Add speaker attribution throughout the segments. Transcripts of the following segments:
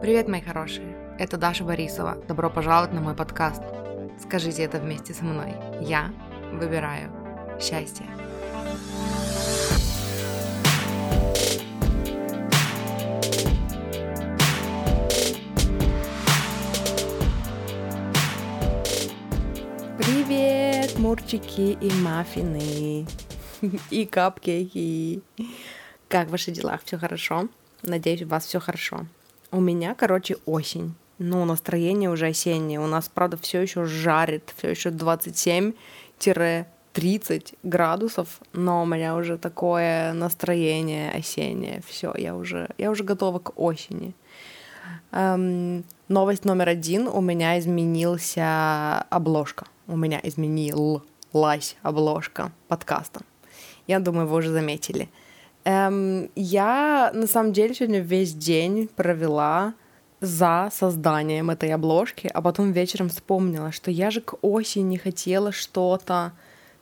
Speaker 1: Привет, мои хорошие! Это Даша Борисова. Добро пожаловать на мой подкаст. Скажите это вместе со мной. Я выбираю счастье. Привет, мурчики и маффины. И капкейки. Как ваши дела? Все хорошо? Надеюсь, у вас все хорошо. У меня, короче, осень. Ну, настроение уже осеннее. У нас, правда, все еще жарит, все еще 27-30 градусов, но у меня уже такое настроение осеннее. Все, я уже, я уже готова к осени. Эм, новость номер один. У меня изменился обложка. У меня изменилась обложка подкаста. Я думаю, вы уже заметили. Эм, я на самом деле сегодня весь день провела за созданием этой обложки, а потом вечером вспомнила, что я же к осени хотела что-то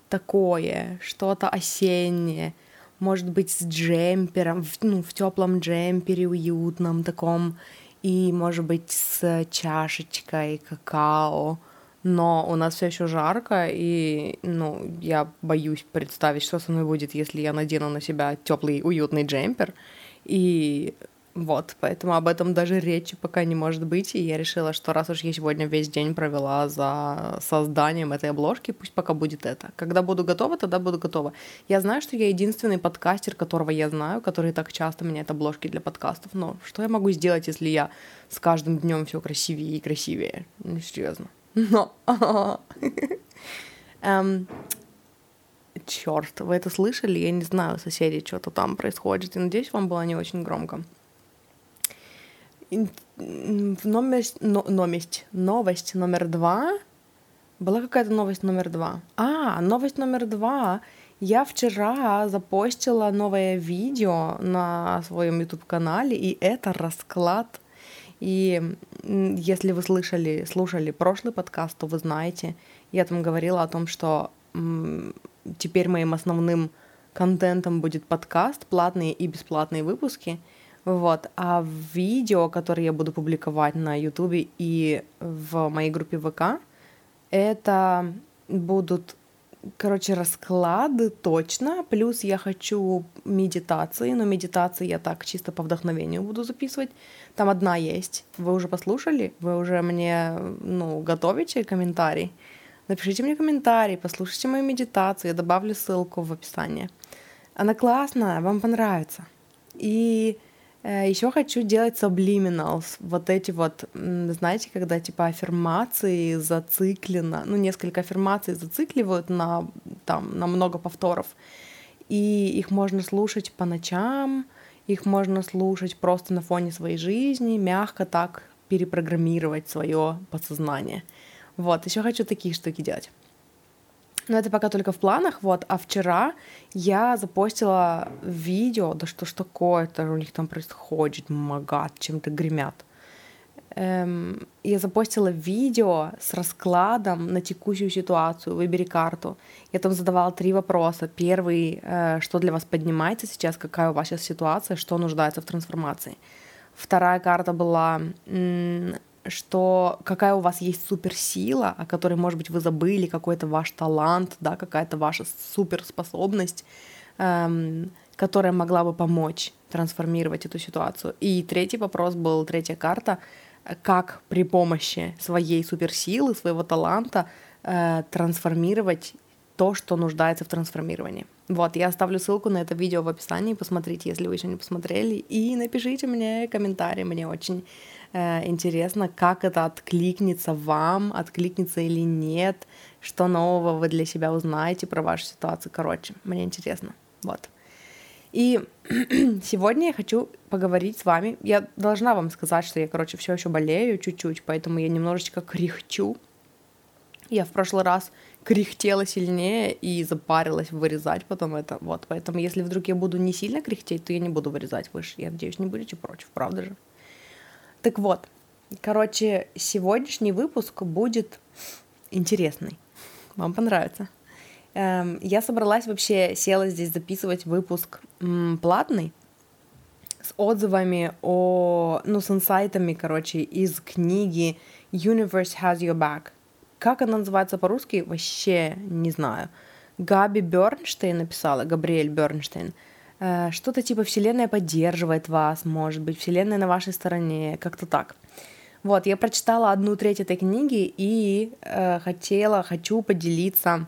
Speaker 1: такое, что-то осеннее, может быть, с джемпером, в, ну, в теплом джемпере, уютном таком, и, может быть, с чашечкой какао но у нас все еще жарко, и, ну, я боюсь представить, что со мной будет, если я надену на себя теплый, уютный джемпер. И вот, поэтому об этом даже речи пока не может быть, и я решила, что раз уж я сегодня весь день провела за созданием этой обложки, пусть пока будет это. Когда буду готова, тогда буду готова. Я знаю, что я единственный подкастер, которого я знаю, который так часто меняет обложки для подкастов, но что я могу сделать, если я с каждым днем все красивее и красивее? Ну, серьезно. Но... эм, черт, вы это слышали? Я не знаю, соседи, что-то там происходит. И надеюсь, вам было не очень громко. Новость, но, новость, новость номер два. Была какая-то новость номер два. А, новость номер два. Я вчера запостила новое видео на своем YouTube-канале, и это расклад и если вы слышали, слушали прошлый подкаст, то вы знаете, я там говорила о том, что теперь моим основным контентом будет подкаст, платные и бесплатные выпуски. Вот. А видео, которые я буду публиковать на YouTube и в моей группе ВК, это будут короче, расклады точно. Плюс я хочу медитации, но медитации я так чисто по вдохновению буду записывать. Там одна есть. Вы уже послушали? Вы уже мне, ну, готовите комментарий? Напишите мне комментарий, послушайте мою медитацию, я добавлю ссылку в описание. Она классная, вам понравится. И Еще хочу делать subliminals, вот эти вот, знаете, когда типа аффирмации зациклено, ну, несколько аффирмаций зацикливают на, там, на много повторов, и их можно слушать по ночам, их можно слушать просто на фоне своей жизни, мягко так перепрограммировать свое подсознание. Вот, еще хочу такие штуки делать. Но это пока только в планах, вот. А вчера я запостила видео, да что ж такое-то у них там происходит, магат, чем-то гремят. Эм, я запостила видео с раскладом на текущую ситуацию, выбери карту. Я там задавала три вопроса. Первый, э, что для вас поднимается сейчас, какая у вас сейчас ситуация, что нуждается в трансформации. Вторая карта была что какая у вас есть суперсила, о которой, может быть, вы забыли, какой-то ваш талант, да, какая-то ваша суперспособность, эм, которая могла бы помочь трансформировать эту ситуацию. И третий вопрос был, третья карта, как при помощи своей суперсилы, своего таланта э, трансформировать то, что нуждается в трансформировании. Вот, я оставлю ссылку на это видео в описании, посмотрите, если вы еще не посмотрели, и напишите мне комментарий, мне очень интересно, как это откликнется вам, откликнется или нет, что нового вы для себя узнаете про вашу ситуацию. Короче, мне интересно. Вот. И сегодня я хочу поговорить с вами. Я должна вам сказать, что я, короче, все еще болею чуть-чуть, поэтому я немножечко кряхчу. Я в прошлый раз кряхтела сильнее и запарилась вырезать потом это. Вот, поэтому если вдруг я буду не сильно кряхтеть, то я не буду вырезать выше. Я надеюсь, не будете против, правда же? Так вот, короче, сегодняшний выпуск будет интересный. Вам понравится. Эм, я собралась вообще, села здесь записывать выпуск платный, с отзывами о, ну, с инсайтами, короче, из книги Universe Has Your Back. Как она называется по-русски, вообще не знаю. Габи Бернштейн написала, Габриэль Бернштейн. Э, что-то типа «Вселенная поддерживает вас», может быть, «Вселенная на вашей стороне», как-то так. Вот, я прочитала одну треть этой книги и э, хотела, хочу поделиться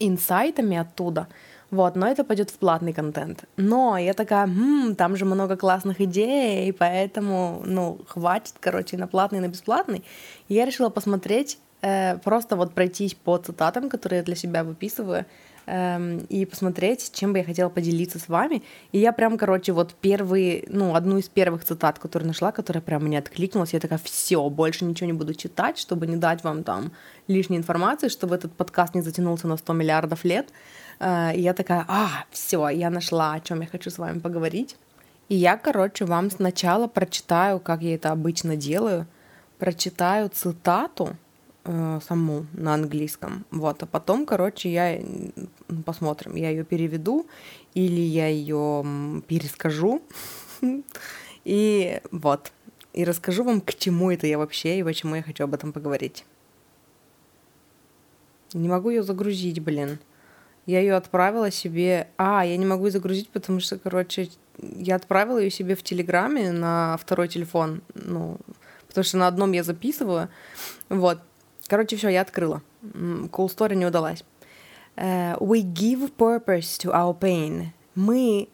Speaker 1: инсайтами оттуда. Вот, но это пойдет в платный контент. Но я такая, м-м, там же много классных идей, поэтому, ну, хватит, короче, на платный, на бесплатный. Я решила посмотреть, э, просто вот пройтись по цитатам, которые я для себя выписываю, эм, и посмотреть, чем бы я хотела поделиться с вами. И я прям, короче, вот первые, ну, одну из первых цитат, которую нашла, которая прям мне откликнулась, я такая, все, больше ничего не буду читать, чтобы не дать вам там лишней информации, чтобы этот подкаст не затянулся на 100 миллиардов лет. Э, и я такая, а, все, я нашла, о чем я хочу с вами поговорить. И я, короче, вам сначала прочитаю, как я это обычно делаю, прочитаю цитату, э, саму на английском. Вот, а потом, короче, я посмотрим, я ее переведу или я ее перескажу. И вот. И расскажу вам, к чему это я вообще и почему я хочу об этом поговорить. Не могу ее загрузить, блин. Я ее отправила себе. А, я не могу ее загрузить, потому что, короче, я отправила ее себе в Телеграме на второй телефон. Ну, потому что на одном я записываю. Вот. Короче, все, я открыла. Cool story не удалась. Uh, we give purpose to our pain. Мы...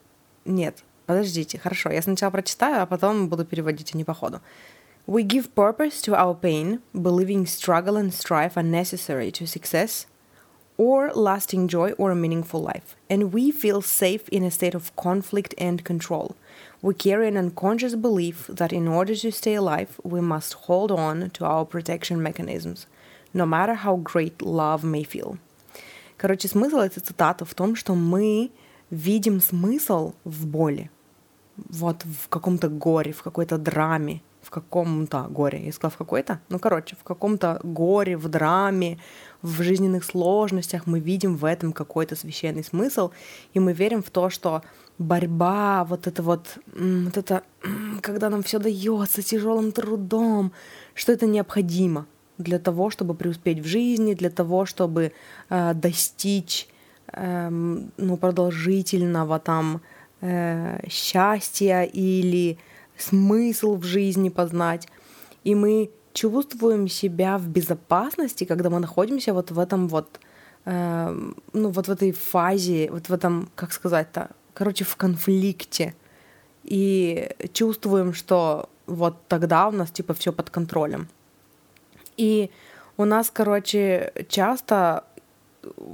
Speaker 1: Нет, подождите, хорошо. Я сначала прочитаю, а потом буду переводить, а не по ходу. We give purpose to our pain, believing struggle and strife are necessary to success or lasting joy or a meaningful life. And we feel safe in a state of conflict and control. We carry an unconscious belief that in order to stay alive, we must hold on to our protection mechanisms No matter how great love may feel. Короче, смысл этой цитаты в том, что мы видим смысл в боли, вот в каком-то горе, в какой-то драме, в каком-то горе. Я сказала в какой-то? Ну, короче, в каком-то горе, в драме, в жизненных сложностях мы видим в этом какой-то священный смысл, и мы верим в то, что борьба, вот это вот, вот это, когда нам все дается тяжелым трудом, что это необходимо, для того, чтобы преуспеть в жизни, для того, чтобы э, достичь э, ну, продолжительного там э, счастья или смысл в жизни познать. И мы чувствуем себя в безопасности, когда мы находимся вот в этом вот, э, ну вот в этой фазе, вот в этом, как сказать-то, короче, в конфликте. И чувствуем, что вот тогда у нас типа все под контролем. И у нас, короче, часто,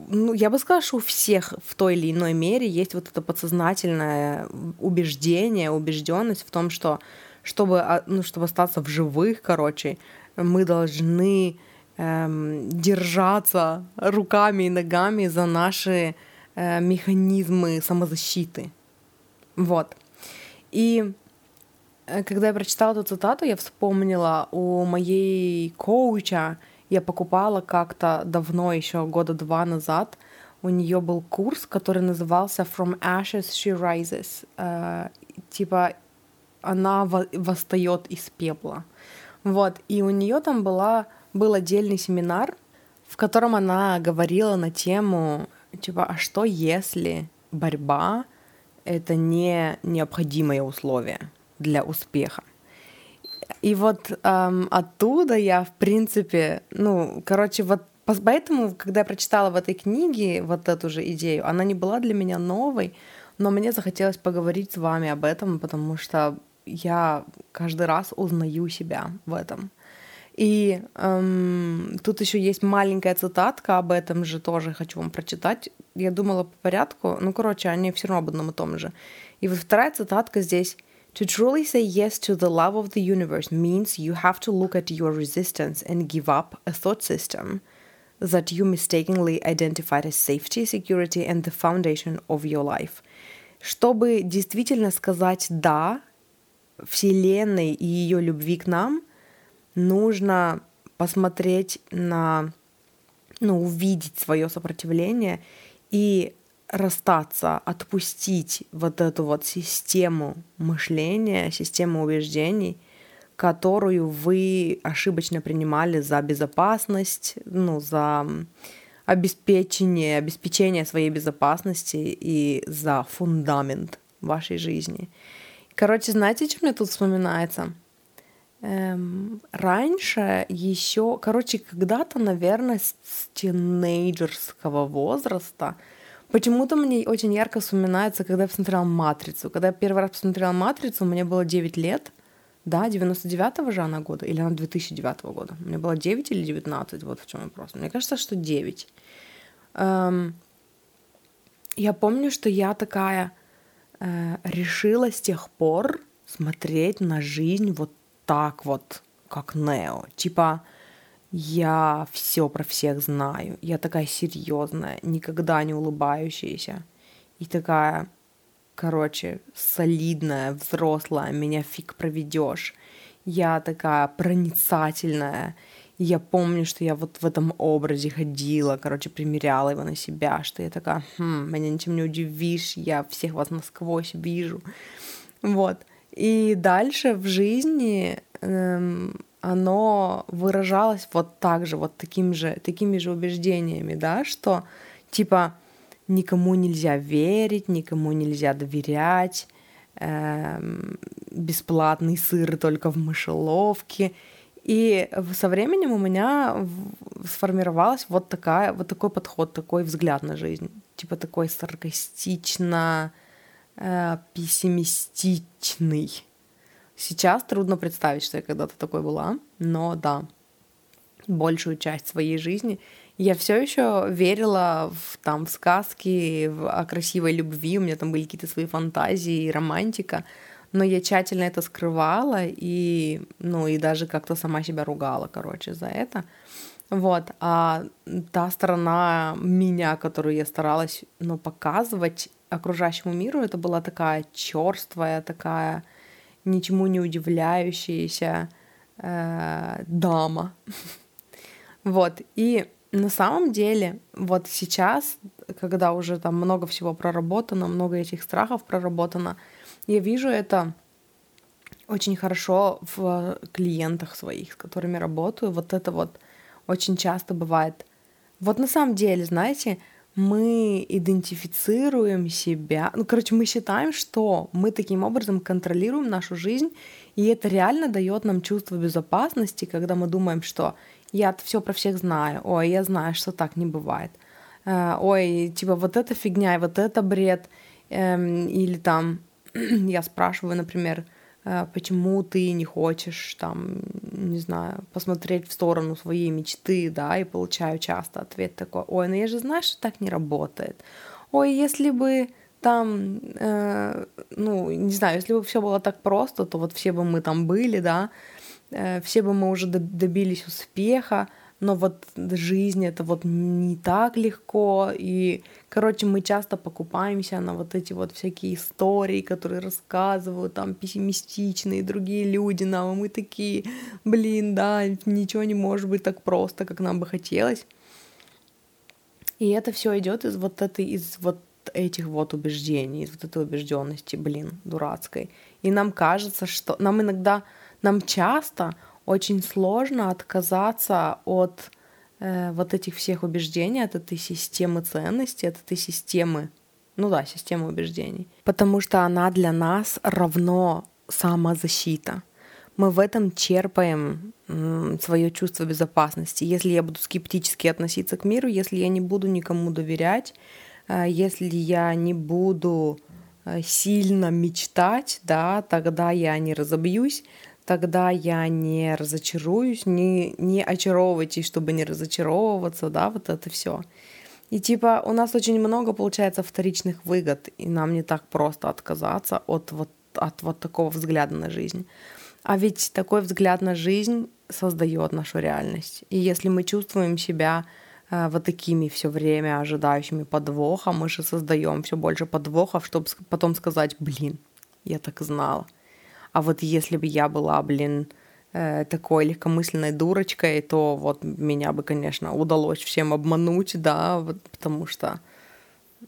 Speaker 1: ну, я бы сказала, что у всех в той или иной мере есть вот это подсознательное убеждение, убежденность в том, что чтобы, а, ну, чтобы остаться в живых, короче, мы должны эм, держаться руками и ногами за наши э, механизмы самозащиты. Вот. И когда я прочитала эту цитату, я вспомнила у моей коуча, я покупала как-то давно, еще года два назад, у нее был курс, который назывался From Ashes She Rises. Э, типа она восстает из пепла. Вот, и у нее там была, был отдельный семинар, в котором она говорила на тему, типа, а что если борьба — это не необходимое условие? Для успеха. И вот эм, оттуда я, в принципе, ну, короче, вот поэтому, когда я прочитала в этой книге вот эту же идею, она не была для меня новой, но мне захотелось поговорить с вами об этом, потому что я каждый раз узнаю себя в этом. И эм, тут еще есть маленькая цитатка об этом же тоже хочу вам прочитать. Я думала по порядку, ну, короче, они все равно об одном и том же. И вот вторая цитатка здесь To truly say yes to the love of the universe means you have to look at your resistance and give up a thought system that you mistakenly identified as safety, security and the foundation of your life. Чтобы действительно сказать «да» Вселенной и ее любви к нам, нужно посмотреть на, ну, увидеть свое сопротивление и расстаться, отпустить вот эту вот систему мышления, систему убеждений, которую вы ошибочно принимали за безопасность, ну, за обеспечение, обеспечение своей безопасности и за фундамент вашей жизни. Короче, знаете, что мне тут вспоминается? Эм, раньше еще, короче, когда-то, наверное, с тинейджерского возраста, почему-то мне очень ярко вспоминается, когда я посмотрела «Матрицу». Когда я первый раз посмотрела «Матрицу», мне было 9 лет, да, 99-го же она года, или она 2009 года. Мне было 9 или 19, вот в чем вопрос. Мне кажется, что 9. Эм, я помню, что я такая э, решила с тех пор смотреть на жизнь вот так вот, как Нео. Типа, я все про всех знаю. Я такая серьезная, никогда не улыбающаяся. И такая, короче, солидная, взрослая, меня фиг проведешь. Я такая проницательная. я помню, что я вот в этом образе ходила, короче, примеряла его на себя, что я такая, хм, меня ничем не удивишь, я всех вас насквозь вижу. Вот. И дальше в жизни эм, оно выражалось вот так же, вот таким же, такими же убеждениями, да, что типа никому нельзя верить, никому нельзя доверять, эм, бесплатный сыр только в мышеловке. И со временем у меня сформировалась вот такая, вот такой подход, такой взгляд на жизнь, типа такой саркастично э, пессимистичный. Сейчас трудно представить, что я когда-то такой была, но да, большую часть своей жизни я все еще верила в, там, в сказки, в, о красивой любви, у меня там были какие-то свои фантазии, романтика, но я тщательно это скрывала и, ну, и даже как-то сама себя ругала, короче, за это. Вот, а та сторона меня, которую я старалась, ну, показывать, окружающему миру это была такая черствая, такая ничему не удивляющаяся э, дама. вот. И на самом деле, вот сейчас, когда уже там много всего проработано, много этих страхов проработано, я вижу это очень хорошо в клиентах своих, с которыми работаю. Вот это вот очень часто бывает. Вот на самом деле, знаете, мы идентифицируем себя, ну, короче, мы считаем, что мы таким образом контролируем нашу жизнь, и это реально дает нам чувство безопасности, когда мы думаем, что я все про всех знаю, ой, я знаю, что так не бывает, э, ой, типа вот это фигня, и вот это бред, эм, или там я спрашиваю, например, почему ты не хочешь там, не знаю, посмотреть в сторону своей мечты, да, и получаю часто ответ такой, ой, ну я же знаю, что так не работает. Ой, если бы там, э, ну, не знаю, если бы все было так просто, то вот все бы мы там были, да, э, все бы мы уже добились успеха, но вот жизнь это вот не так легко, и, короче, мы часто покупаемся на вот эти вот всякие истории, которые рассказывают там пессимистичные другие люди нам, и мы такие, блин, да, ничего не может быть так просто, как нам бы хотелось. И это все идет из вот этой, из вот этих вот убеждений, из вот этой убежденности, блин, дурацкой. И нам кажется, что нам иногда, нам часто очень сложно отказаться от э, вот этих всех убеждений, от этой системы ценностей, от этой системы, ну да, системы убеждений, потому что она для нас равно самозащита. Мы в этом черпаем свое чувство безопасности. Если я буду скептически относиться к миру, если я не буду никому доверять, э, если я не буду э, сильно мечтать, да, тогда я не разобьюсь, тогда я не разочаруюсь, не, не очаровывайтесь, чтобы не разочаровываться, да, вот это все. И типа у нас очень много получается вторичных выгод, и нам не так просто отказаться от вот, от вот такого взгляда на жизнь. А ведь такой взгляд на жизнь создает нашу реальность. И если мы чувствуем себя э, вот такими все время ожидающими подвоха, мы же создаем все больше подвохов, чтобы потом сказать, блин, я так знала. А вот если бы я была, блин, э, такой легкомысленной дурочкой, то вот меня бы, конечно, удалось всем обмануть, да, вот, потому что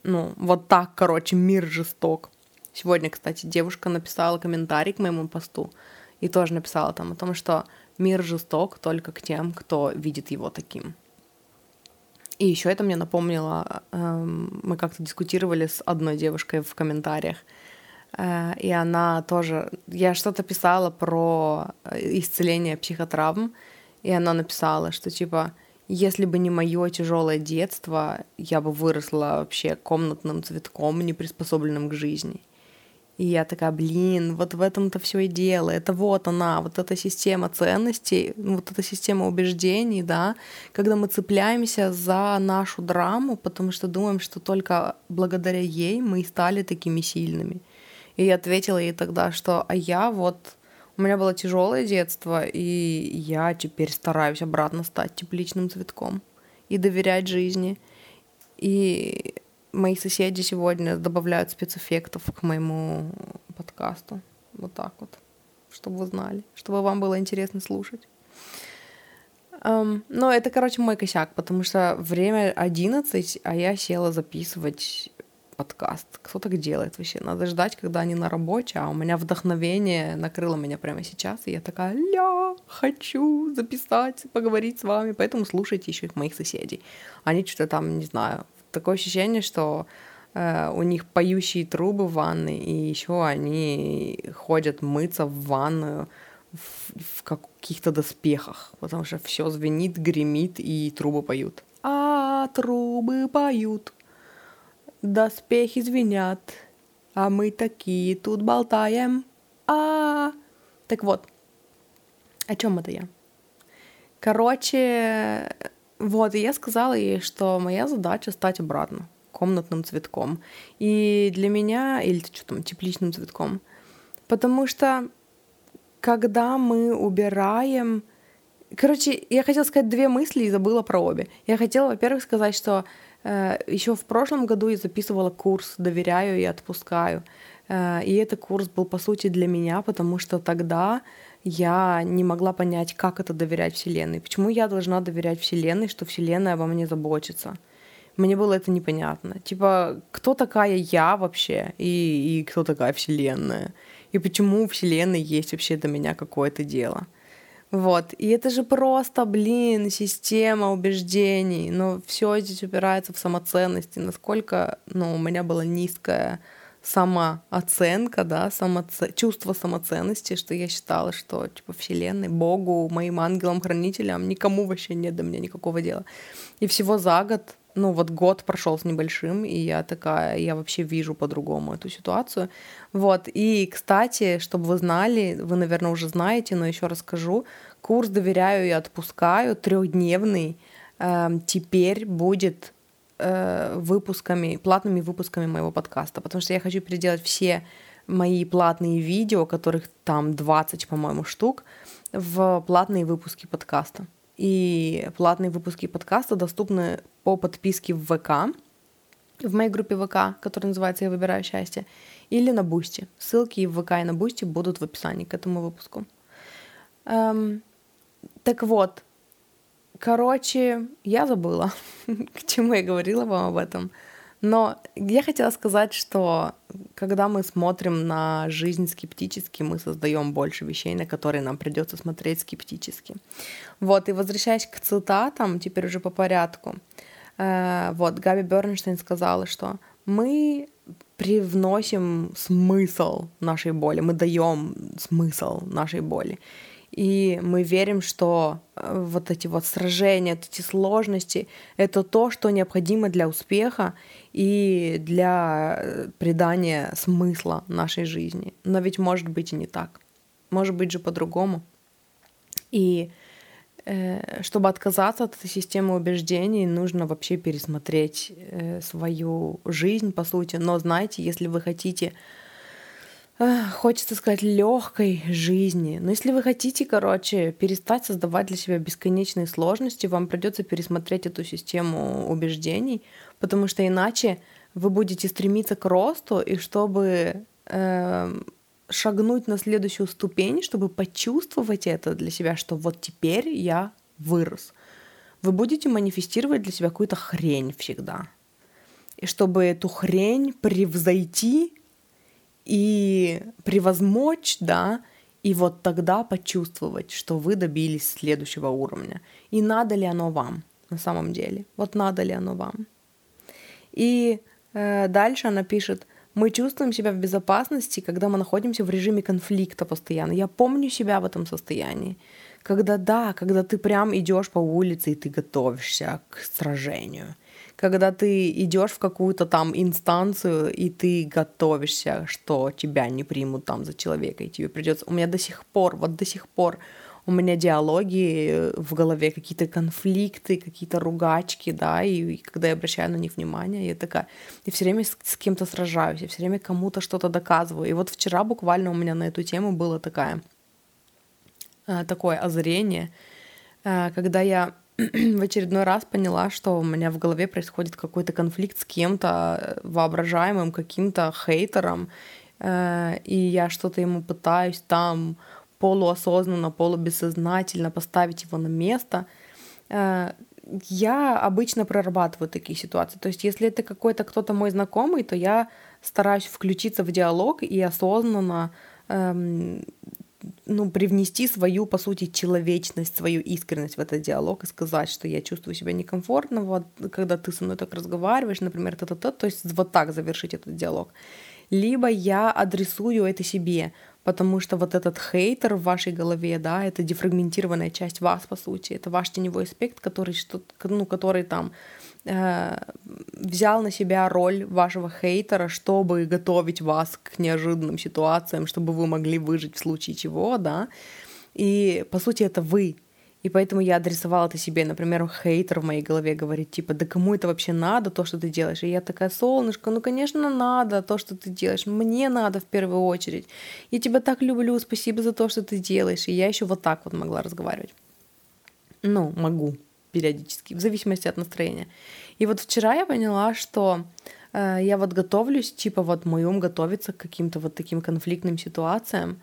Speaker 1: Ну, вот так, короче, мир жесток. Сегодня, кстати, девушка написала комментарий к моему посту и тоже написала там о том, что мир жесток только к тем, кто видит его таким. И еще это мне напомнило, эм, мы как-то дискутировали с одной девушкой в комментариях, э, и она тоже, я что-то писала про э, исцеление психотравм, и она написала, что типа, если бы не мое тяжелое детство, я бы выросла вообще комнатным цветком, не приспособленным к жизни. И я такая, блин, вот в этом-то все и дело. Это вот она, вот эта система ценностей, вот эта система убеждений, да, когда мы цепляемся за нашу драму, потому что думаем, что только благодаря ей мы и стали такими сильными. И я ответила ей тогда, что а я вот у меня было тяжелое детство, и я теперь стараюсь обратно стать тепличным цветком и доверять жизни. И мои соседи сегодня добавляют спецэффектов к моему подкасту. Вот так вот. Чтобы вы знали, чтобы вам было интересно слушать. Um, но это, короче, мой косяк, потому что время 11, а я села записывать подкаст. Кто так делает вообще? Надо ждать, когда они на работе, а у меня вдохновение накрыло меня прямо сейчас, и я такая, ля, хочу записать, поговорить с вами, поэтому слушайте еще их моих соседей. Они что-то там, не знаю, такое ощущение, что э, у них поющие трубы в ванной, и еще они ходят мыться в ванную в, в каких-то доспехах, потому что все звенит, гремит, и трубы поют. А трубы поют, доспехи звенят, а мы такие тут болтаем. А, так вот, о чем это я? Короче, вот, и я сказала ей, что моя задача стать обратно комнатным цветком. И для меня, или что там, тепличным цветком. Потому что когда мы убираем... Короче, я хотела сказать две мысли и забыла про обе. Я хотела, во-первых, сказать, что еще в прошлом году я записывала курс «Доверяю и отпускаю». Э, и этот курс был, по сути, для меня, потому что тогда я не могла понять, как это доверять Вселенной. Почему я должна доверять Вселенной, что Вселенная обо мне заботится? Мне было это непонятно. Типа, кто такая я вообще? И, и кто такая Вселенная? И почему у Вселенной есть вообще до меня какое-то дело? Вот. И это же просто, блин, система убеждений. Но все здесь упирается в самоценности. Насколько, ну, у меня была низкая самооценка, да, самоце... чувство самоценности, что я считала, что типа Вселенной, Богу, моим ангелам-хранителям, никому вообще нет до меня никакого дела. И всего за год, ну вот год прошел с небольшим, и я такая, я вообще вижу по-другому эту ситуацию. Вот, и, кстати, чтобы вы знали, вы, наверное, уже знаете, но еще расскажу, курс «Доверяю и отпускаю» трехдневный э, теперь будет э, выпусками, платными выпусками моего подкаста, потому что я хочу переделать все мои платные видео, которых там 20, по-моему, штук, в платные выпуски подкаста. И платные выпуски подкаста доступны по подписке в ВК, в моей группе ВК, которая называется «Я выбираю счастье», или на Boosty. Ссылки в ВК и на Boosty будут в описании к этому выпуску. Эм, так вот, Короче, я забыла, к чему я говорила вам об этом. Но я хотела сказать, что когда мы смотрим на жизнь скептически, мы создаем больше вещей, на которые нам придется смотреть скептически. Вот, и возвращаясь к цитатам, теперь уже по порядку. Э, вот, Габи Бернштейн сказала, что мы привносим смысл нашей боли, мы даем смысл нашей боли. И мы верим, что э, вот эти вот сражения, вот эти сложности — это то, что необходимо для успеха и для э, придания смысла нашей жизни. Но ведь может быть и не так. Может быть же по-другому. И э, чтобы отказаться от этой системы убеждений, нужно вообще пересмотреть свою жизнь, по сути. Но знаете, если вы хотите хочется сказать, легкой жизни. Но если вы хотите, короче, перестать создавать для себя бесконечные сложности, вам придется пересмотреть эту систему убеждений, потому что иначе вы будете стремиться к росту, и чтобы э, шагнуть на следующую ступень, чтобы почувствовать это для себя, что вот теперь я вырос, вы будете манифестировать для себя какую-то хрень всегда. и чтобы эту хрень превзойти и превозмочь, да, и вот тогда почувствовать, что вы добились следующего уровня. И надо ли оно вам на самом деле? Вот надо ли оно вам? И э, дальше она пишет, мы чувствуем себя в безопасности, когда мы находимся в режиме конфликта постоянно. Я помню себя в этом состоянии. Когда да, когда ты прям идешь по улице и ты готовишься к сражению когда ты идешь в какую-то там инстанцию, и ты готовишься, что тебя не примут там за человека, и тебе придется... У меня до сих пор, вот до сих пор у меня диалоги в голове, какие-то конфликты, какие-то ругачки, да, и, и когда я обращаю на них внимание, я такая, я все время с, с кем-то сражаюсь, я все время кому-то что-то доказываю. И вот вчера буквально у меня на эту тему было такая, э, такое озарение, э, когда я в очередной раз поняла, что у меня в голове происходит какой-то конфликт с кем-то э, воображаемым, каким-то хейтером, э, и я что-то ему пытаюсь там полуосознанно, полубессознательно поставить его на место. Э, я обычно прорабатываю такие ситуации. То есть, если это какой-то кто-то мой знакомый, то я стараюсь включиться в диалог и осознанно эм, ну, привнести свою, по сути, человечность, свою искренность в этот диалог и сказать, что я чувствую себя некомфортно, вот, когда ты со мной так разговариваешь, например, то, то, то, то есть вот так завершить этот диалог. Либо я адресую это себе, потому что вот этот хейтер в вашей голове, да, это дефрагментированная часть вас, по сути, это ваш теневой аспект, который, что, ну, который там Э, взял на себя роль вашего хейтера, чтобы готовить вас к неожиданным ситуациям, чтобы вы могли выжить в случае чего, да. И по сути это вы. И поэтому я адресовала это себе. Например, хейтер в моей голове говорит, типа, да кому это вообще надо, то, что ты делаешь? И я такая, солнышко, ну, конечно, надо то, что ты делаешь. Мне надо в первую очередь. Я тебя так люблю, спасибо за то, что ты делаешь. И я еще вот так вот могла разговаривать. Ну, могу периодически, в зависимости от настроения. И вот вчера я поняла, что э, я вот готовлюсь, типа вот мой ум готовится к каким-то вот таким конфликтным ситуациям.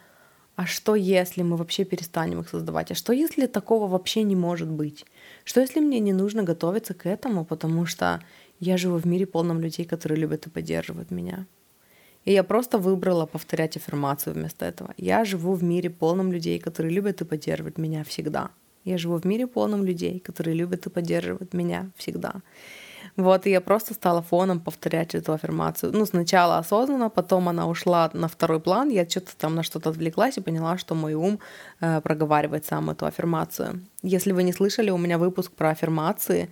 Speaker 1: А что если мы вообще перестанем их создавать? А что если такого вообще не может быть? Что если мне не нужно готовиться к этому, потому что я живу в мире полном людей, которые любят и поддерживают меня? И я просто выбрала повторять аффирмацию вместо этого. Я живу в мире полном людей, которые любят и поддерживают меня всегда. Я живу в мире полном людей, которые любят и поддерживают меня всегда. Вот, и я просто стала фоном повторять эту аффирмацию. Ну, сначала осознанно, потом она ушла на второй план, я что-то там на что-то отвлеклась и поняла, что мой ум э, проговаривает сам эту аффирмацию. Если вы не слышали, у меня выпуск про аффирмации,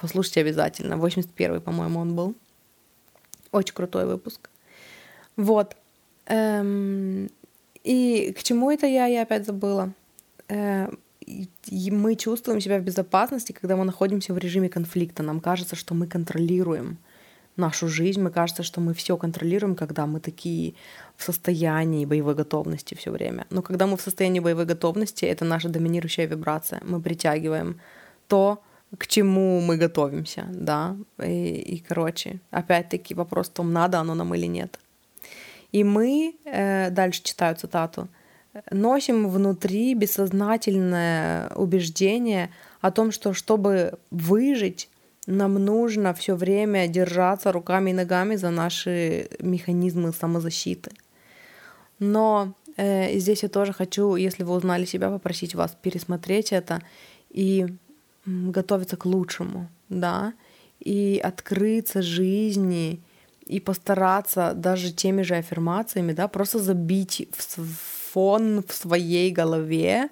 Speaker 1: послушайте обязательно. 81-й, по-моему, он был. Очень крутой выпуск. Вот. Эм, и к чему это я, я опять забыла. Э, и мы чувствуем себя в безопасности, когда мы находимся в режиме конфликта. Нам кажется, что мы контролируем нашу жизнь, мы кажется, что мы все контролируем, когда мы такие в состоянии боевой готовности все время. Но когда мы в состоянии боевой готовности, это наша доминирующая вибрация. Мы притягиваем то, к чему мы готовимся, да. И, и короче, опять-таки вопрос в том, надо оно нам или нет. И мы, э, дальше читаю цитату, носим внутри бессознательное убеждение о том, что чтобы выжить, нам нужно все время держаться руками и ногами за наши механизмы самозащиты. Но э, здесь я тоже хочу, если вы узнали себя, попросить вас пересмотреть это и готовиться к лучшему, да, и открыться жизни, и постараться даже теми же аффирмациями, да, просто забить в, фон в своей голове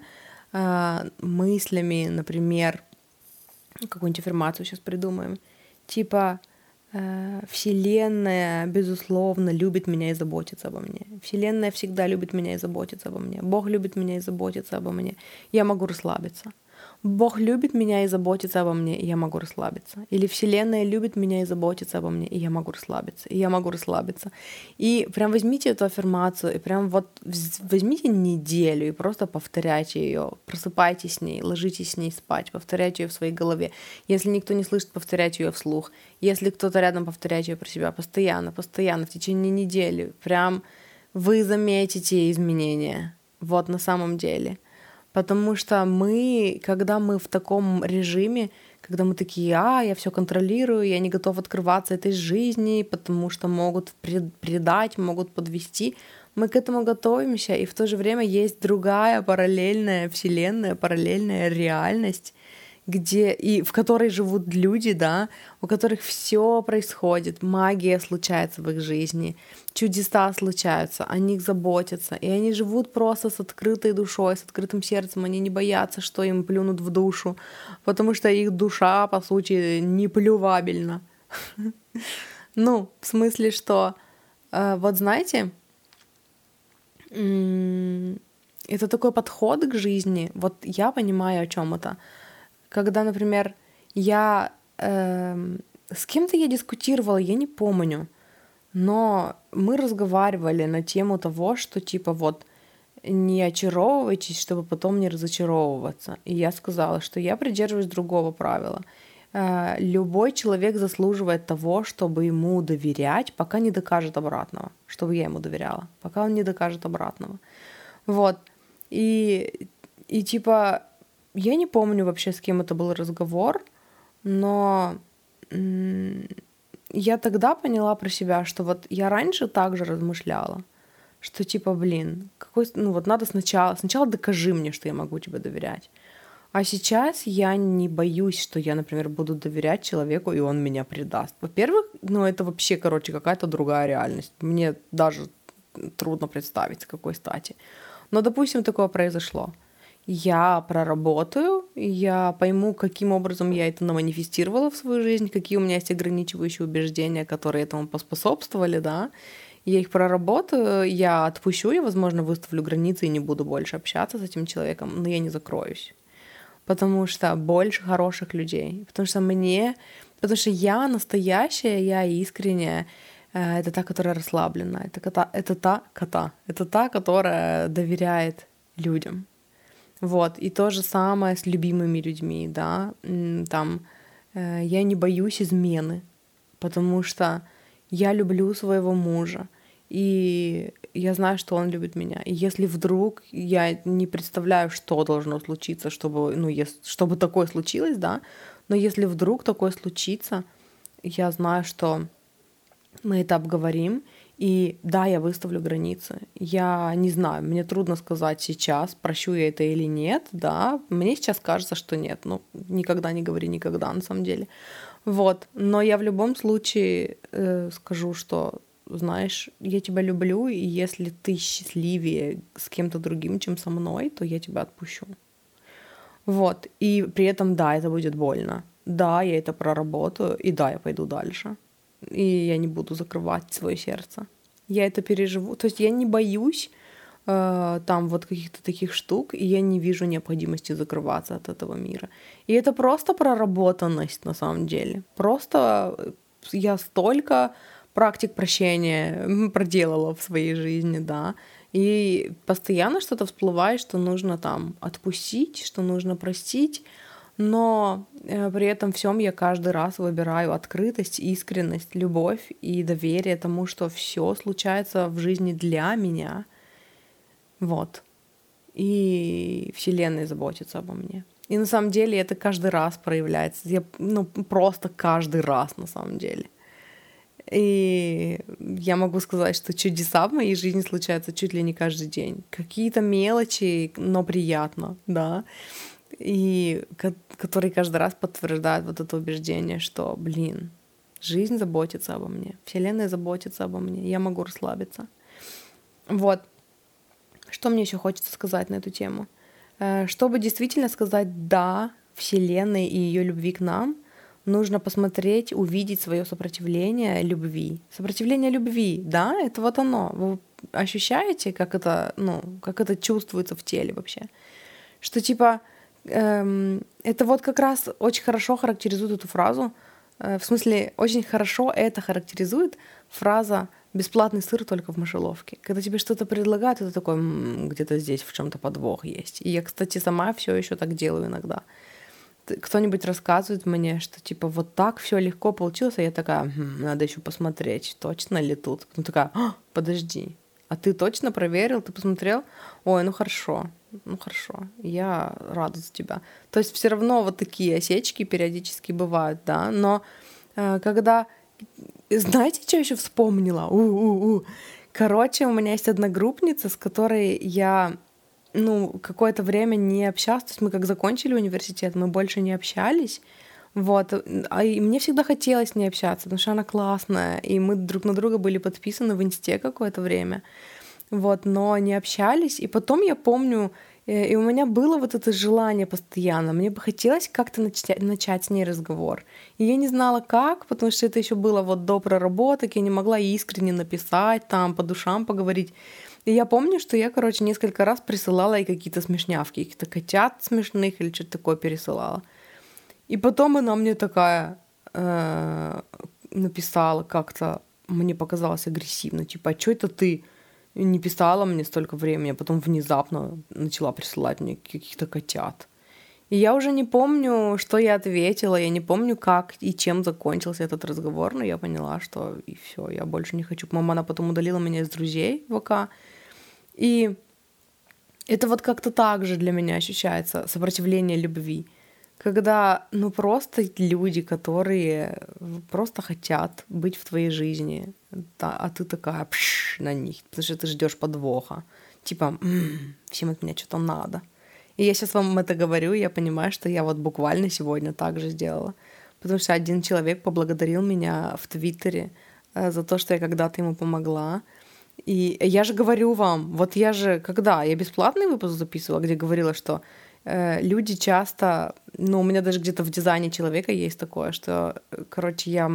Speaker 1: э, мыслями, например, какую-нибудь информацию сейчас придумаем, типа э, Вселенная, безусловно, любит меня и заботится обо мне. Вселенная всегда любит меня и заботится обо мне. Бог любит меня и заботится обо мне. Я могу расслабиться. Бог любит меня и заботится обо мне, и я могу расслабиться. Или Вселенная любит меня и заботится обо мне, и я могу расслабиться, и я могу расслабиться. И прям возьмите эту аффирмацию, и прям вот возьмите неделю и просто повторяйте ее, просыпайтесь с ней, ложитесь с ней спать, повторяйте ее в своей голове. Если никто не слышит, повторяйте ее вслух. Если кто-то рядом, повторяйте ее про себя постоянно, постоянно, в течение недели. Прям вы заметите изменения. Вот на самом деле. Потому что мы, когда мы в таком режиме, когда мы такие, а, я все контролирую, я не готов открываться этой жизни, потому что могут предать, могут подвести. Мы к этому готовимся, и в то же время есть другая параллельная вселенная, параллельная реальность, где и в которой живут люди, да, у которых все происходит, магия случается в их жизни, чудеса случаются, о них заботятся, и они живут просто с открытой душой, с открытым сердцем, они не боятся, что им плюнут в душу, потому что их душа, по сути, не плювабельна. Ну, в смысле, что э, вот знаете, это такой подход к жизни. Вот я понимаю, о чем это когда, например, я э, с кем-то я дискутировала, я не помню, но мы разговаривали на тему того, что типа вот не очаровывайтесь, чтобы потом не разочаровываться. И я сказала, что я придерживаюсь другого правила. Э, любой человек заслуживает того, чтобы ему доверять, пока не докажет обратного, чтобы я ему доверяла, пока он не докажет обратного. Вот. И, и типа я не помню вообще, с кем это был разговор, но я тогда поняла про себя, что вот я раньше также размышляла, что типа, блин, какой, ну вот надо сначала, сначала докажи мне, что я могу тебе доверять. А сейчас я не боюсь, что я, например, буду доверять человеку, и он меня предаст. Во-первых, ну это вообще, короче, какая-то другая реальность. Мне даже трудно представить, с какой стати. Но, допустим, такое произошло я проработаю, я пойму, каким образом я это наманифестировала в свою жизнь, какие у меня есть ограничивающие убеждения, которые этому поспособствовали, да, я их проработаю, я отпущу, я, возможно, выставлю границы и не буду больше общаться с этим человеком, но я не закроюсь. Потому что больше хороших людей. Потому что мне... Потому что я настоящая, я искренняя. Э, это та, которая расслаблена. Это, кота, это та кота. Это та, которая доверяет людям. Вот, и то же самое с любимыми людьми, да, там, э, я не боюсь измены, потому что я люблю своего мужа, и я знаю, что он любит меня. И если вдруг я не представляю, что должно случиться, чтобы, ну, если, чтобы такое случилось, да, но если вдруг такое случится, я знаю, что мы это обговорим, и да, я выставлю границы. Я не знаю, мне трудно сказать сейчас, прощу я это или нет, да. Мне сейчас кажется, что нет. Ну, никогда не говори никогда, на самом деле. Вот. Но я в любом случае э, скажу, что знаешь, я тебя люблю, и если ты счастливее с кем-то другим, чем со мной, то я тебя отпущу. Вот. И при этом, да, это будет больно. Да, я это проработаю, и да, я пойду дальше и я не буду закрывать свое сердце. Я это переживу. То есть я не боюсь э, там вот каких-то таких штук, и я не вижу необходимости закрываться от этого мира. И это просто проработанность на самом деле. Просто э, я столько практик прощения проделала в своей жизни, да. И постоянно что-то всплывает, что нужно там отпустить, что нужно простить но э, при этом всем я каждый раз выбираю открытость, искренность, любовь и доверие тому, что все случается в жизни для меня. Вот. И Вселенная заботится обо мне. И на самом деле это каждый раз проявляется. Я, ну, просто каждый раз на самом деле. И я могу сказать, что чудеса в моей жизни случаются чуть ли не каждый день. Какие-то мелочи, но приятно, да и который каждый раз подтверждает вот это убеждение, что, блин, жизнь заботится обо мне, Вселенная заботится обо мне, я могу расслабиться. Вот. Что мне еще хочется сказать на эту тему? Э, чтобы действительно сказать «да» Вселенной и ее любви к нам, нужно посмотреть, увидеть свое сопротивление любви. Сопротивление любви, да, это вот оно. Вы ощущаете, как это, ну, как это чувствуется в теле вообще? Что типа это вот как раз очень хорошо характеризует эту фразу. Э, в смысле, очень хорошо это характеризует фраза бесплатный сыр только в мышеловке. Когда тебе что-то предлагают, это такой где-то здесь в чем-то подвох есть. И я, кстати, сама все еще так делаю иногда. Кто-нибудь рассказывает мне, что типа вот так все легко получилось, а я такая, хм, надо еще посмотреть, точно ли тут. Потом такая, а, подожди, а ты точно проверил, ты посмотрел? Ой, ну хорошо, ну хорошо, я рада за тебя. То есть все равно вот такие осечки периодически бывают, да, но э, когда... Знаете, что еще вспомнила? У-у-у. Короче, у меня есть одногруппница, с которой я ну, какое-то время не общалась. То есть мы как закончили университет, мы больше не общались. Вот. А и мне всегда хотелось с ней общаться, потому что она классная, и мы друг на друга были подписаны в инсте какое-то время. Вот, но не общались. И потом я помню, э, и у меня было вот это желание постоянно. Мне бы хотелось как-то начать, начать с ней разговор. И я не знала как, потому что это еще было вот до проработок, я не могла искренне написать, там, по душам поговорить. И я помню, что я, короче, несколько раз присылала ей какие-то смешнявки, каких-то котят смешных или что-то такое пересылала. И потом она мне такая э, написала как-то, мне показалось агрессивно, типа, а что это ты не писала мне столько времени, а потом внезапно начала присылать мне каких-то котят. И я уже не помню, что я ответила, я не помню, как и чем закончился этот разговор, но я поняла, что и все, я больше не хочу. Мама, она потом удалила меня из друзей ВК. И это вот как-то так же для меня ощущается сопротивление любви когда, ну, просто люди, которые просто хотят быть в твоей жизни, да, а ты такая пш, на них, потому что ты ждешь подвоха. Типа, м-м, всем от меня что-то надо. И я сейчас вам это говорю, я понимаю, что я вот буквально сегодня так же сделала. Потому что один человек поблагодарил меня в Твиттере э, за то, что я когда-то ему помогла. И я же говорю вам, вот я же, когда? Я бесплатный выпуск записывала, где говорила, что люди часто, ну, у меня даже где-то в дизайне человека есть такое, что, короче, я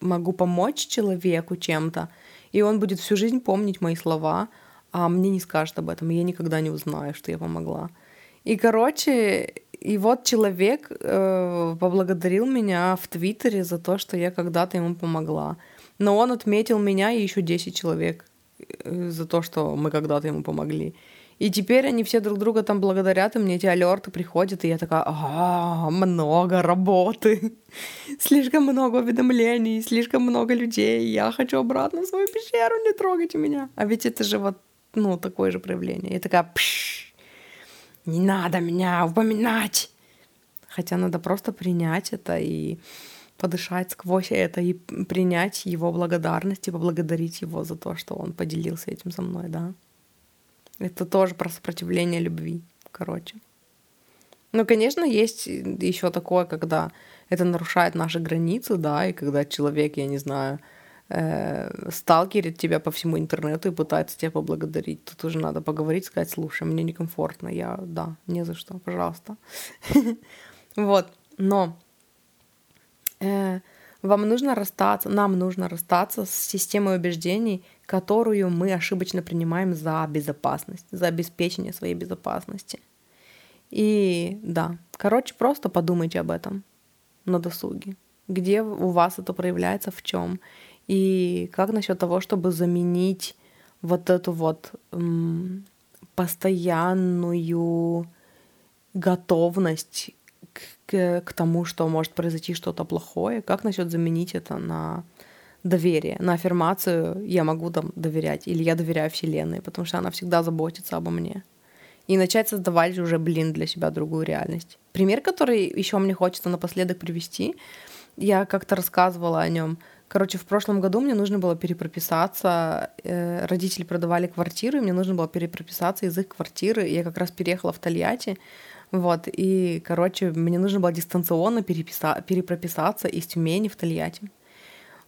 Speaker 1: могу помочь человеку чем-то, и он будет всю жизнь помнить мои слова, а мне не скажет об этом, и я никогда не узнаю, что я помогла. И, короче, и вот человек э, поблагодарил меня в Твиттере за то, что я когда-то ему помогла. Но он отметил меня и еще 10 человек э, за то, что мы когда-то ему помогли. И теперь они все друг друга там благодарят, и мне эти алерты приходят, и я такая, много работы, слишком много уведомлений, слишком много людей, я хочу обратно в свою пещеру, не трогайте меня. А ведь это же вот, ну, такое же проявление. Я такая, пш, не надо меня упоминать. Хотя надо просто принять это и подышать сквозь это и принять его благодарность и поблагодарить его за то, что он поделился этим со мной, да. Это тоже про сопротивление любви, короче. Ну, конечно, есть еще такое, когда это нарушает наши границы, да, и когда человек, я не знаю, э, сталкерит тебя по всему интернету и пытается тебя поблагодарить. Тут уже надо поговорить, сказать, слушай, мне некомфортно, я, да, не за что, пожалуйста. Вот, но э, вам нужно расстаться, нам нужно расстаться с системой убеждений, которую мы ошибочно принимаем за безопасность, за обеспечение своей безопасности. И да, короче, просто подумайте об этом на досуге. Где у вас это проявляется, в чем. И как насчет того, чтобы заменить вот эту вот м, постоянную готовность к, к, к тому, что может произойти что-то плохое, как насчет заменить это на доверие, на аффирмацию я могу там доверять, или я доверяю Вселенной, потому что она всегда заботится обо мне. И начать создавать уже, блин, для себя другую реальность. Пример, который еще мне хочется напоследок привести, я как-то рассказывала о нем. Короче, в прошлом году мне нужно было перепрописаться. Э, родители продавали квартиру, и мне нужно было перепрописаться из их квартиры. Я как раз переехала в Тольятти. Вот, и, короче, мне нужно было дистанционно переписа- перепрописаться из Тюмени в Тольятти.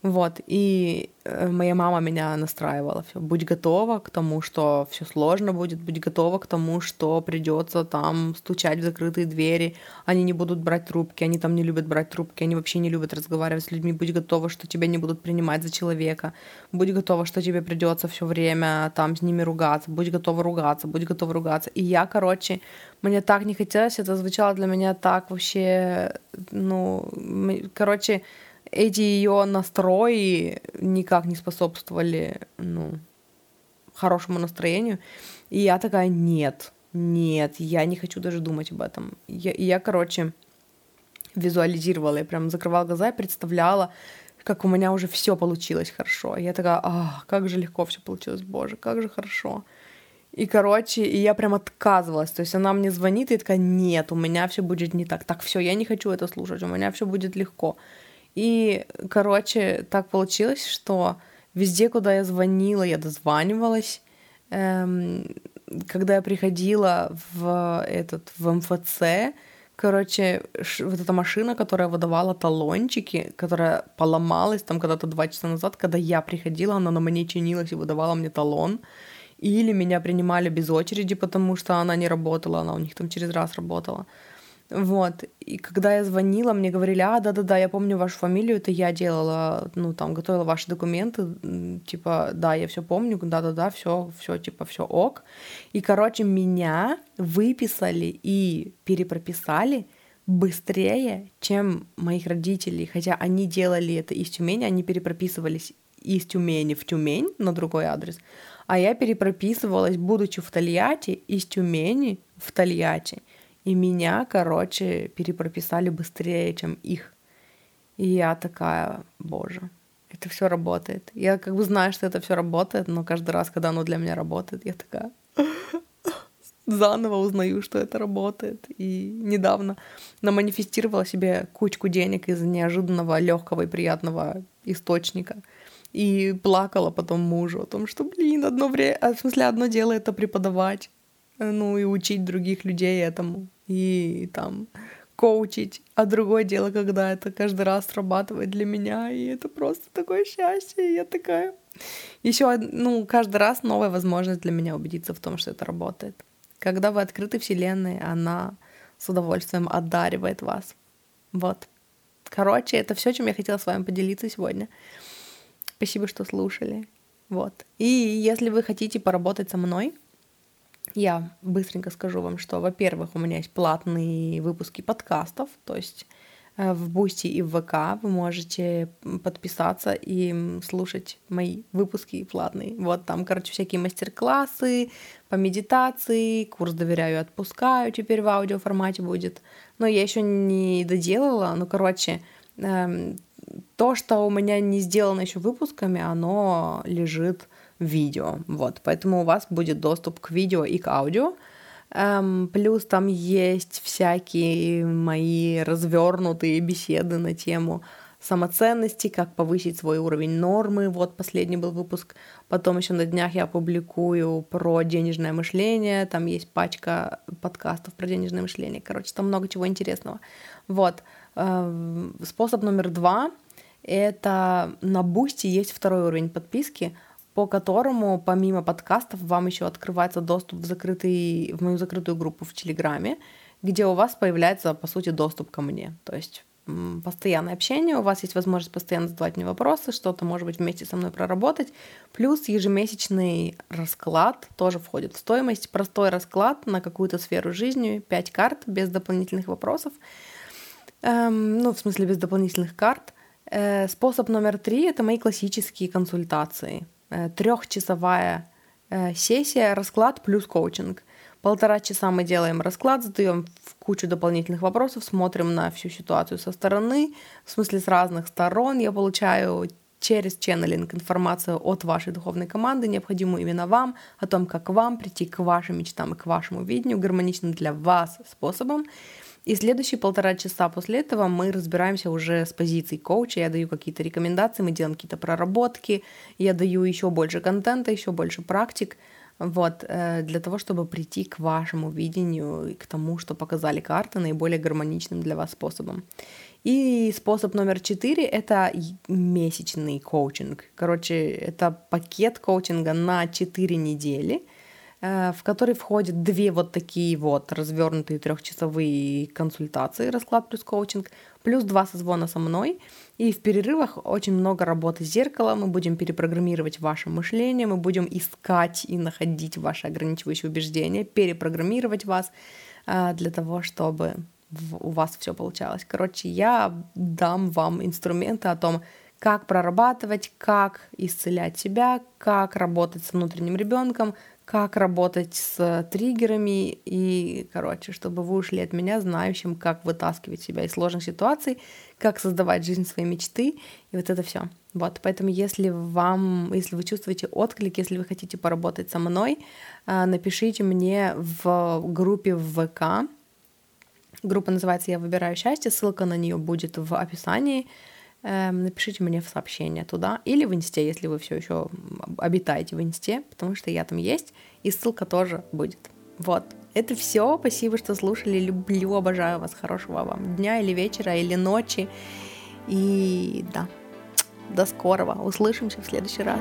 Speaker 1: Вот, и э, моя мама меня настраивала. Будь готова к тому, что все сложно будет, будь готова к тому, что придется там стучать в закрытые двери, они не будут брать трубки, они там не любят брать трубки, они вообще не любят разговаривать с людьми. Будь готова, что тебя не будут принимать за человека, будь готова, что тебе придется все время там с ними ругаться, будь готова ругаться, будь готова ругаться. И я, короче, мне так не хотелось, это звучало для меня так вообще, ну, короче, эти ее настрои никак не способствовали, ну, хорошему настроению. И я такая, нет, нет, я не хочу даже думать об этом. Я, я короче, визуализировала, я прям закрывала глаза и представляла, как у меня уже все получилось хорошо. Я такая, а, как же легко все получилось, боже, как же хорошо. И, короче, и я прям отказывалась. То есть она мне звонит и такая, нет, у меня все будет не так. Так, все, я не хочу это слушать, у меня все будет легко. И, короче, так получилось, что везде, куда я звонила, я дозванивалась. Эм, когда я приходила в этот в МФЦ, короче, вот эта машина, которая выдавала талончики, которая поломалась там когда-то два часа назад, когда я приходила, она на мне чинилась и выдавала мне талон. Или меня принимали без очереди, потому что она не работала, она у них там через раз работала. Вот. И когда я звонила, мне говорили, а, да-да-да, я помню вашу фамилию, это я делала, ну, там, готовила ваши документы, типа, да, я все помню, да-да-да, все, все, типа, все ок. И, короче, меня выписали и перепрописали быстрее, чем моих родителей, хотя они делали это из Тюмени, они перепрописывались из Тюмени в Тюмень на другой адрес, а я перепрописывалась, будучи в Тольятти, из Тюмени в Тольятти. И меня, короче, перепрописали быстрее, чем их. И я такая, боже, это все работает. Я как бы знаю, что это все работает, но каждый раз, когда оно для меня работает, я такая заново узнаю, что это работает. И недавно наманифестировала себе кучку денег из неожиданного, легкого и приятного источника. И плакала потом мужу о том, что, блин, одно время, а, в смысле, одно дело это преподавать, ну и учить других людей этому и там коучить, а другое дело, когда это каждый раз срабатывает для меня, и это просто такое счастье, и я такая... Еще, ну, каждый раз новая возможность для меня убедиться в том, что это работает. Когда вы открыты Вселенной, она с удовольствием одаривает вас. Вот. Короче, это все, чем я хотела с вами поделиться сегодня. Спасибо, что слушали. Вот. И если вы хотите поработать со мной, я быстренько скажу вам, что, во-первых, у меня есть платные выпуски подкастов, то есть э, в Boosty и в ВК вы можете подписаться и слушать мои выпуски платные. Вот там, короче, всякие мастер-классы по медитации, курс «Доверяю отпускаю» теперь в аудиоформате будет. Но я еще не доделала, ну, короче, эм, то, что у меня не сделано еще выпусками, оно лежит видео. Вот, поэтому у вас будет доступ к видео и к аудио. Эм, плюс там есть всякие мои развернутые беседы на тему самоценности, как повысить свой уровень нормы. Вот последний был выпуск. Потом еще на днях я публикую про денежное мышление. Там есть пачка подкастов про денежное мышление. Короче, там много чего интересного. Вот. Эм, способ номер два — это на Boosty есть второй уровень подписки — по которому помимо подкастов вам еще открывается доступ в, закрытый, в мою закрытую группу в Телеграме, где у вас появляется, по сути, доступ ко мне. То есть постоянное общение, у вас есть возможность постоянно задавать мне вопросы, что-то, может быть, вместе со мной проработать. Плюс ежемесячный расклад тоже входит в стоимость. Простой расклад на какую-то сферу жизни, 5 карт без дополнительных вопросов. Эм, ну, в смысле, без дополнительных карт. Э, способ номер три — это мои классические консультации. Э, трехчасовая э, сессия, расклад плюс коучинг. Полтора часа мы делаем расклад, задаем кучу дополнительных вопросов, смотрим на всю ситуацию со стороны, в смысле с разных сторон. Я получаю через ченнелинг информацию от вашей духовной команды, необходимую именно вам, о том, как вам прийти к вашим мечтам и к вашему видению гармоничным для вас способом. И следующие полтора часа после этого мы разбираемся уже с позицией коуча. Я даю какие-то рекомендации, мы делаем какие-то проработки, я даю еще больше контента, еще больше практик, вот, э, для того, чтобы прийти к вашему видению и к тому, что показали карты наиболее гармоничным для вас способом. И способ номер четыре — это месячный коучинг. Короче, это пакет коучинга на 4 недели — в который входят две вот такие вот развернутые трехчасовые консультации, расклад плюс коучинг, плюс два созвона со мной. И в перерывах очень много работы с зеркалом, мы будем перепрограммировать ваше мышление, мы будем искать и находить ваши ограничивающие убеждения, перепрограммировать вас э, для того, чтобы у вас все получалось. Короче, я дам вам инструменты о том, как прорабатывать, как исцелять себя, как работать с внутренним ребенком, как работать с триггерами и, короче, чтобы вы ушли от меня знающим, как вытаскивать себя из сложных ситуаций, как создавать жизнь своей мечты и вот это все. Вот, поэтому если вам, если вы чувствуете отклик, если вы хотите поработать со мной, а, напишите мне в группе в ВК. Группа называется «Я выбираю счастье», ссылка на нее будет в описании напишите мне в сообщение туда или в инсте, если вы все еще обитаете в инсте, потому что я там есть, и ссылка тоже будет. Вот. Это все. Спасибо, что слушали. Люблю, обожаю вас. Хорошего вам дня или вечера, или ночи. И да, до скорого. Услышимся в следующий раз.